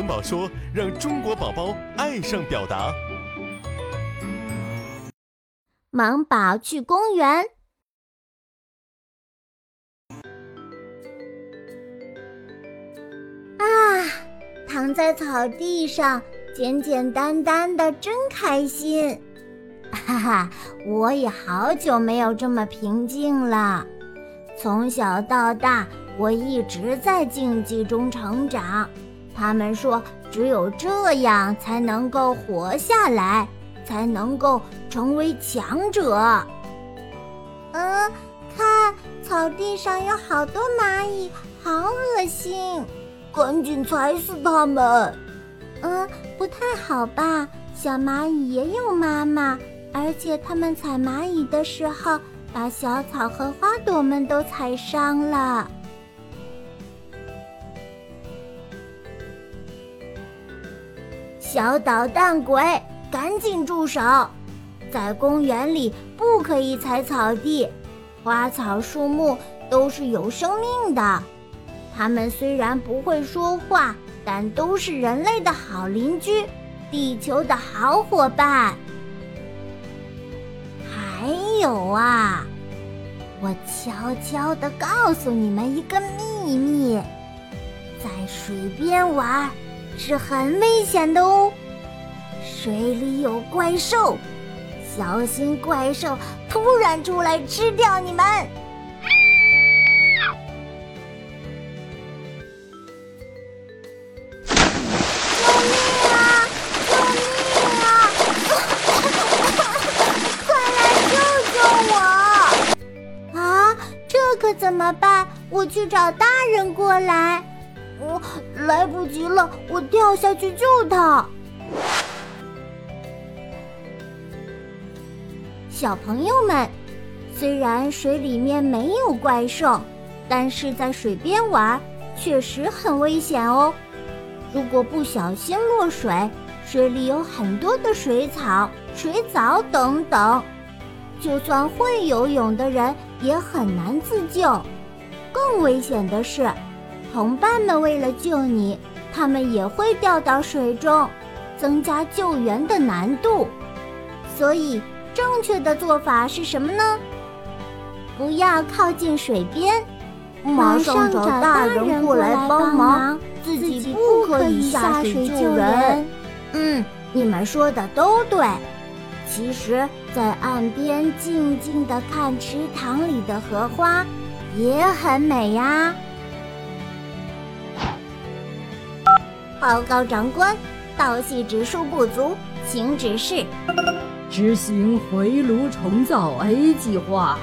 萌宝说，让中国宝宝爱上表达。萌宝去公园。啊，躺在草地上，简简单单的，真开心。哈哈，我也好久没有这么平静了。从小到大，我一直在竞技中成长。他们说，只有这样才能够活下来，才能够成为强者。嗯，看，草地上有好多蚂蚁，好恶心，赶紧踩死它们。嗯，不太好吧？小蚂蚁也有妈妈。而且他们踩蚂蚁的时候，把小草和花朵们都踩伤了。小捣蛋鬼，赶紧住手！在公园里不可以踩草地，花草树木都是有生命的，它们虽然不会说话，但都是人类的好邻居，地球的好伙伴。还有啊，我悄悄地告诉你们一个秘密：在水边玩是很危险的哦，水里有怪兽，小心怪兽突然出来吃掉你们！救命啊！救命啊！快来救救我！啊，这可怎么办？我去找大人过来。我来不及了，我掉下去救他。小朋友们，虽然水里面没有怪兽，但是在水边玩确实很危险哦。如果不小心落水，水里有很多的水草、水藻等等。就算会游泳的人也很难自救，更危险的是，同伴们为了救你，他们也会掉到水中，增加救援的难度。所以，正确的做法是什么呢？不要靠近水边，马上找大人过来帮忙，自己不可以下水救人。嗯，你们说的都对。其实，在岸边静静的看池塘里的荷花，也很美呀。报告长官，盗戏指数不足，请指示。执行回炉重造 A 计划。